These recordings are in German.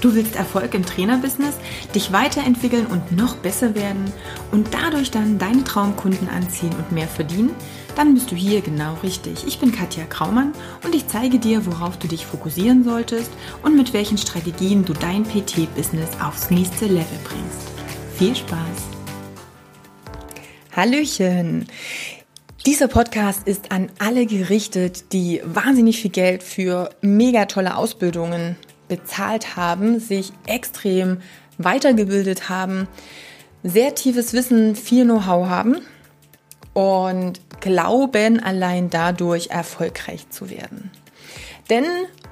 Du willst Erfolg im Trainerbusiness, dich weiterentwickeln und noch besser werden und dadurch dann deine Traumkunden anziehen und mehr verdienen? Dann bist du hier genau richtig. Ich bin Katja Kraumann und ich zeige dir, worauf du dich fokussieren solltest und mit welchen Strategien du dein PT-Business aufs nächste Level bringst. Viel Spaß! Hallöchen! Dieser Podcast ist an alle gerichtet, die wahnsinnig viel Geld für mega tolle Ausbildungen bezahlt haben, sich extrem weitergebildet haben, sehr tiefes Wissen, viel Know-how haben und glauben allein dadurch erfolgreich zu werden. Denn,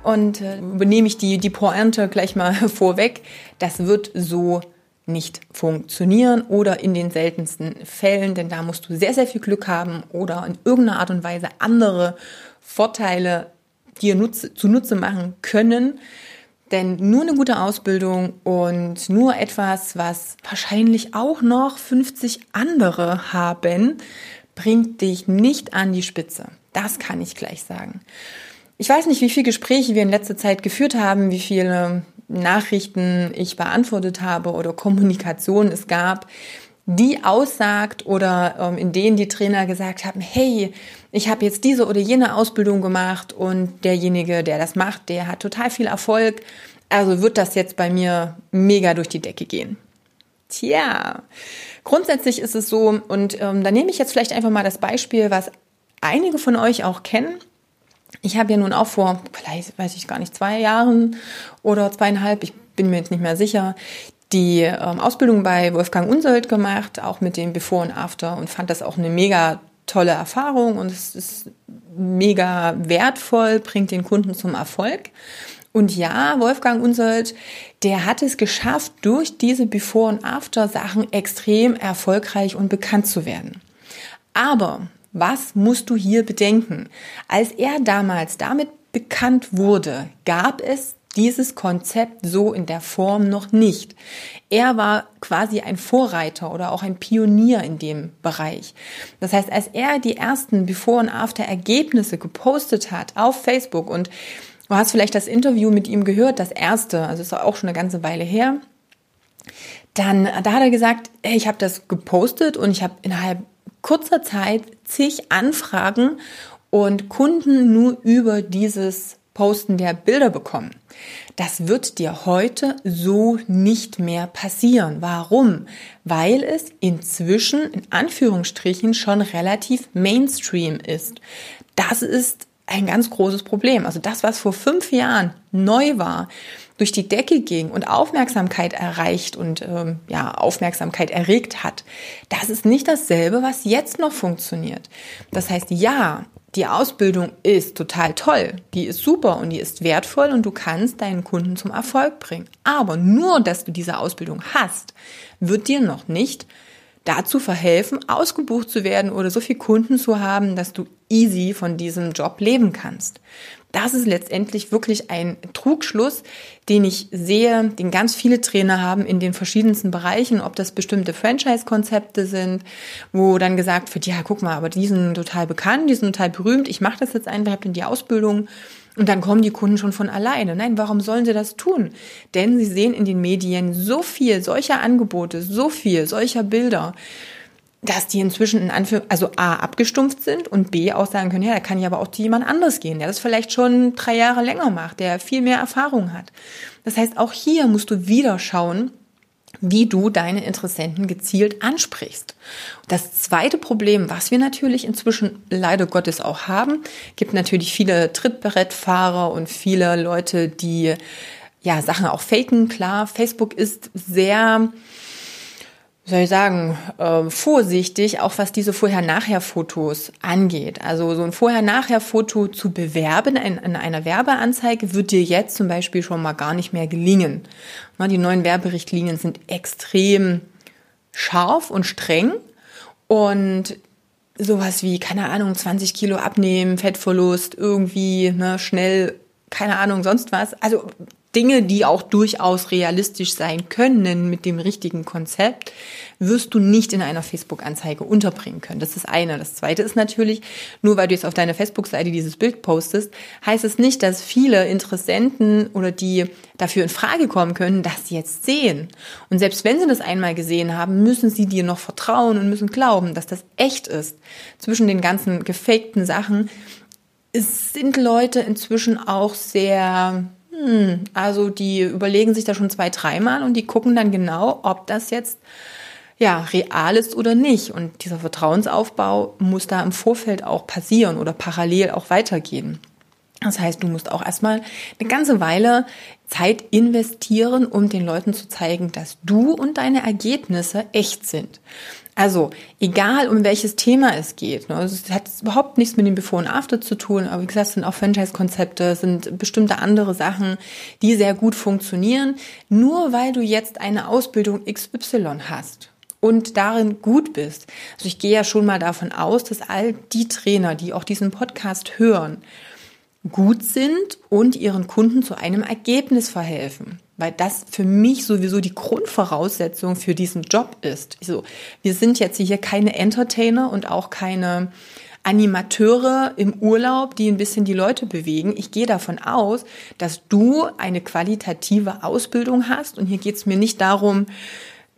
und äh, nehme ich die, die Pointe gleich mal vorweg, das wird so nicht funktionieren oder in den seltensten Fällen, denn da musst du sehr, sehr viel Glück haben oder in irgendeiner Art und Weise andere Vorteile dir nutze, zunutze machen können, denn nur eine gute Ausbildung und nur etwas, was wahrscheinlich auch noch 50 andere haben, bringt dich nicht an die Spitze. Das kann ich gleich sagen. Ich weiß nicht, wie viele Gespräche wir in letzter Zeit geführt haben, wie viele Nachrichten ich beantwortet habe oder Kommunikation es gab, die aussagt oder ähm, in denen die Trainer gesagt haben, hey, ich habe jetzt diese oder jene Ausbildung gemacht und derjenige, der das macht, der hat total viel Erfolg. Also wird das jetzt bei mir mega durch die Decke gehen. Tja, grundsätzlich ist es so, und ähm, da nehme ich jetzt vielleicht einfach mal das Beispiel, was einige von euch auch kennen. Ich habe ja nun auch vor, vielleicht weiß ich gar nicht, zwei Jahren oder zweieinhalb, ich bin mir jetzt nicht mehr sicher, die ähm, Ausbildung bei Wolfgang Unsold gemacht, auch mit dem Before und After und fand das auch eine mega tolle Erfahrung und es ist mega wertvoll, bringt den Kunden zum Erfolg. Und ja, Wolfgang Unsold, der hat es geschafft, durch diese Before- und After-Sachen extrem erfolgreich und bekannt zu werden. Aber was musst du hier bedenken? Als er damals damit bekannt wurde, gab es dieses Konzept so in der Form noch nicht. Er war quasi ein Vorreiter oder auch ein Pionier in dem Bereich. Das heißt, als er die ersten Before- und After-Ergebnisse gepostet hat auf Facebook und du hast vielleicht das Interview mit ihm gehört, das erste, also ist auch schon eine ganze Weile her, dann da hat er gesagt, hey, ich habe das gepostet und ich habe innerhalb kurzer Zeit zig Anfragen und Kunden nur über dieses Posten der Bilder bekommen. Das wird dir heute so nicht mehr passieren. Warum? Weil es inzwischen in Anführungsstrichen schon relativ Mainstream ist. Das ist ein ganz großes Problem. Also das, was vor fünf Jahren neu war, durch die Decke ging und Aufmerksamkeit erreicht und ähm, ja Aufmerksamkeit erregt hat, das ist nicht dasselbe, was jetzt noch funktioniert. Das heißt, ja, die Ausbildung ist total toll, die ist super und die ist wertvoll und du kannst deinen Kunden zum Erfolg bringen. Aber nur, dass du diese Ausbildung hast, wird dir noch nicht dazu verhelfen, ausgebucht zu werden oder so viel Kunden zu haben, dass du easy von diesem Job leben kannst. Das ist letztendlich wirklich ein Trugschluss, den ich sehe, den ganz viele Trainer haben in den verschiedensten Bereichen, ob das bestimmte Franchise-Konzepte sind, wo dann gesagt wird, ja, guck mal, aber die sind total bekannt, die sind total berühmt, ich mache das jetzt einfach, habe die Ausbildung und dann kommen die Kunden schon von alleine. Nein, warum sollen sie das tun? Denn sie sehen in den Medien so viel solcher Angebote, so viel solcher Bilder dass die inzwischen in Anführung, also A, abgestumpft sind und B, auch sagen können, ja, da kann ich aber auch zu jemand anderes gehen, der das vielleicht schon drei Jahre länger macht, der viel mehr Erfahrung hat. Das heißt, auch hier musst du wieder schauen, wie du deine Interessenten gezielt ansprichst. Das zweite Problem, was wir natürlich inzwischen leider Gottes auch haben, gibt natürlich viele Trittberettfahrer und viele Leute, die ja Sachen auch faken. Klar, Facebook ist sehr soll ich sagen, äh, vorsichtig, auch was diese Vorher-Nachher-Fotos angeht. Also so ein Vorher-Nachher-Foto zu bewerben in, in, einer Werbeanzeige wird dir jetzt zum Beispiel schon mal gar nicht mehr gelingen. Die neuen Werberichtlinien sind extrem scharf und streng und sowas wie, keine Ahnung, 20 Kilo abnehmen, Fettverlust, irgendwie ne, schnell, keine Ahnung, sonst was. Also Dinge, die auch durchaus realistisch sein können mit dem richtigen Konzept, wirst du nicht in einer Facebook-Anzeige unterbringen können. Das ist das eine. Das zweite ist natürlich, nur weil du jetzt auf deiner Facebook-Seite dieses Bild postest, heißt es nicht, dass viele Interessenten oder die dafür in Frage kommen können, sie jetzt sehen. Und selbst wenn sie das einmal gesehen haben, müssen sie dir noch vertrauen und müssen glauben, dass das echt ist. Zwischen den ganzen gefakten Sachen sind Leute inzwischen auch sehr hm, also die überlegen sich da schon zwei, dreimal und die gucken dann genau, ob das jetzt ja, real ist oder nicht. Und dieser Vertrauensaufbau muss da im Vorfeld auch passieren oder parallel auch weitergehen. Das heißt, du musst auch erstmal eine ganze Weile Zeit investieren, um den Leuten zu zeigen, dass du und deine Ergebnisse echt sind. Also, egal um welches Thema es geht, ne, es hat überhaupt nichts mit dem Before und After zu tun, aber wie gesagt, es sind auch Franchise-Konzepte, sind bestimmte andere Sachen, die sehr gut funktionieren. Nur weil du jetzt eine Ausbildung XY hast und darin gut bist. Also ich gehe ja schon mal davon aus, dass all die Trainer, die auch diesen Podcast hören, gut sind und ihren Kunden zu einem Ergebnis verhelfen. Weil das für mich sowieso die Grundvoraussetzung für diesen Job ist. Also, wir sind jetzt hier keine Entertainer und auch keine Animateure im Urlaub, die ein bisschen die Leute bewegen. Ich gehe davon aus, dass du eine qualitative Ausbildung hast. Und hier geht es mir nicht darum,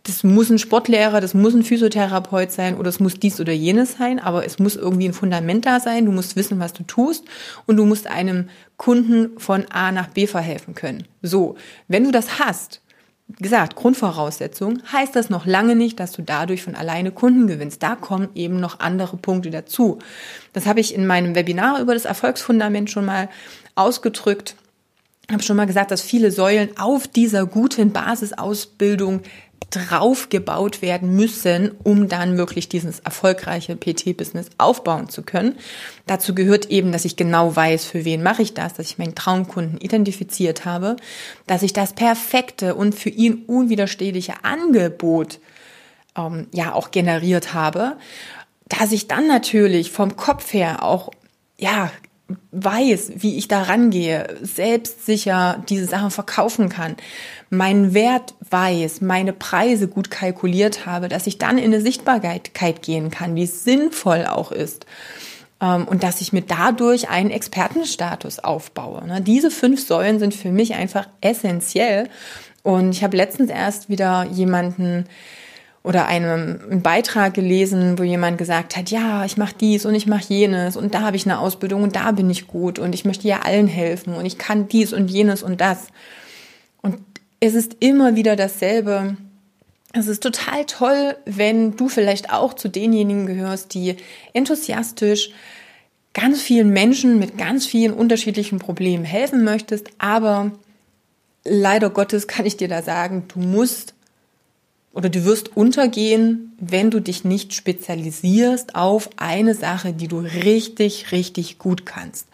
das muss ein Sportlehrer, das muss ein Physiotherapeut sein oder es muss dies oder jenes sein, aber es muss irgendwie ein Fundament da sein. Du musst wissen, was du tust und du musst einem Kunden von A nach B verhelfen können. So, wenn du das hast, gesagt, Grundvoraussetzung, heißt das noch lange nicht, dass du dadurch von alleine Kunden gewinnst. Da kommen eben noch andere Punkte dazu. Das habe ich in meinem Webinar über das Erfolgsfundament schon mal ausgedrückt. Ich habe schon mal gesagt, dass viele Säulen auf dieser guten Basisausbildung drauf gebaut werden müssen, um dann wirklich dieses erfolgreiche PT-Business aufbauen zu können. Dazu gehört eben, dass ich genau weiß, für wen mache ich das, dass ich meinen Traumkunden identifiziert habe, dass ich das perfekte und für ihn unwiderstehliche Angebot ähm, ja auch generiert habe, dass ich dann natürlich vom Kopf her auch ja weiß, wie ich da rangehe, selbstsicher diese Sachen verkaufen kann, meinen Wert weiß, meine Preise gut kalkuliert habe, dass ich dann in eine Sichtbarkeit gehen kann, wie es sinnvoll auch ist. Ähm, und dass ich mir dadurch einen Expertenstatus aufbaue. Ne? Diese fünf Säulen sind für mich einfach essentiell. Und ich habe letztens erst wieder jemanden oder einem einen Beitrag gelesen, wo jemand gesagt hat, ja, ich mache dies und ich mache jenes und da habe ich eine Ausbildung und da bin ich gut und ich möchte ja allen helfen und ich kann dies und jenes und das. Und es ist immer wieder dasselbe. Es ist total toll, wenn du vielleicht auch zu denjenigen gehörst, die enthusiastisch ganz vielen Menschen mit ganz vielen unterschiedlichen Problemen helfen möchtest, aber leider Gottes kann ich dir da sagen, du musst oder du wirst untergehen, wenn du dich nicht spezialisierst auf eine Sache, die du richtig, richtig gut kannst.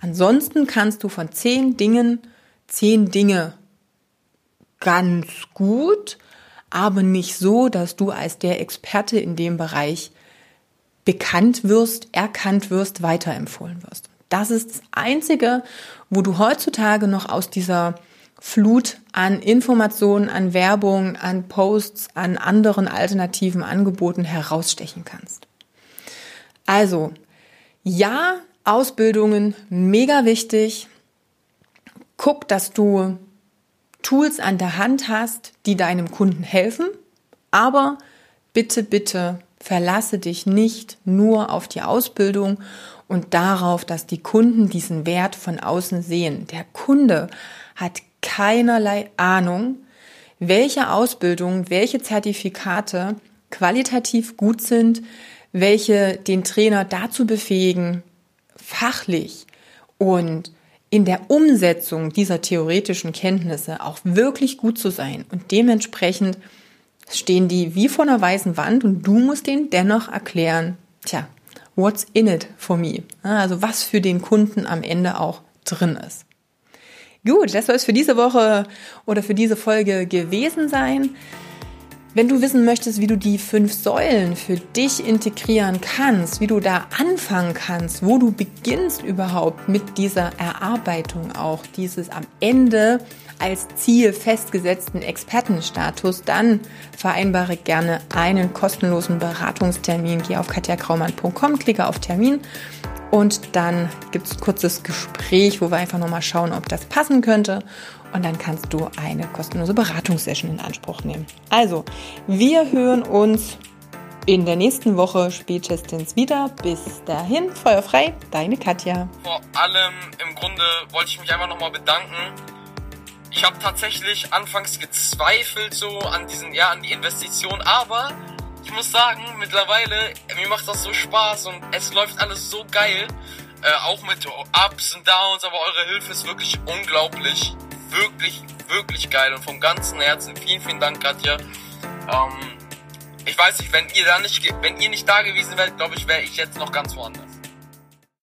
Ansonsten kannst du von zehn Dingen zehn Dinge ganz gut, aber nicht so, dass du als der Experte in dem Bereich bekannt wirst, erkannt wirst, weiterempfohlen wirst. Das ist das Einzige, wo du heutzutage noch aus dieser Flut an Informationen, an Werbung, an Posts, an anderen alternativen Angeboten herausstechen kannst. Also, ja, Ausbildungen, mega wichtig. Guck, dass du Tools an der Hand hast, die deinem Kunden helfen, aber bitte, bitte verlasse dich nicht nur auf die Ausbildung und darauf, dass die Kunden diesen Wert von außen sehen. Der Kunde hat keinerlei Ahnung, welche Ausbildung, welche Zertifikate qualitativ gut sind, welche den Trainer dazu befähigen, fachlich und in der Umsetzung dieser theoretischen Kenntnisse auch wirklich gut zu sein. Und dementsprechend stehen die wie vor einer weißen Wand und du musst denen dennoch erklären, tja, what's in it for me? Also was für den Kunden am Ende auch drin ist. Gut, das soll es für diese Woche oder für diese Folge gewesen sein. Wenn du wissen möchtest, wie du die fünf Säulen für dich integrieren kannst, wie du da anfangen kannst, wo du beginnst überhaupt mit dieser Erarbeitung auch dieses am Ende als Ziel festgesetzten Expertenstatus, dann vereinbare gerne einen kostenlosen Beratungstermin. Geh auf katjakraumann.com, klicke auf Termin und dann gibt es ein kurzes Gespräch, wo wir einfach nochmal schauen, ob das passen könnte. Und dann kannst du eine kostenlose Beratungssession in Anspruch nehmen. Also, wir hören uns in der nächsten Woche spätestens wieder. Bis dahin, Feuer frei, deine Katja. Vor allem im Grunde wollte ich mich einfach nochmal bedanken. Ich habe tatsächlich anfangs gezweifelt so an diesen, ja, an die Investition, aber ich muss sagen, mittlerweile, mir macht das so Spaß und es läuft alles so geil. Äh, auch mit Ups und Downs, aber eure Hilfe ist wirklich unglaublich. Wirklich, wirklich geil und vom ganzen Herzen vielen, vielen Dank, Katja. Ähm, ich weiß nicht, wenn ihr da nicht, wenn ihr nicht da gewesen wärt, glaube ich, wäre ich jetzt noch ganz woanders.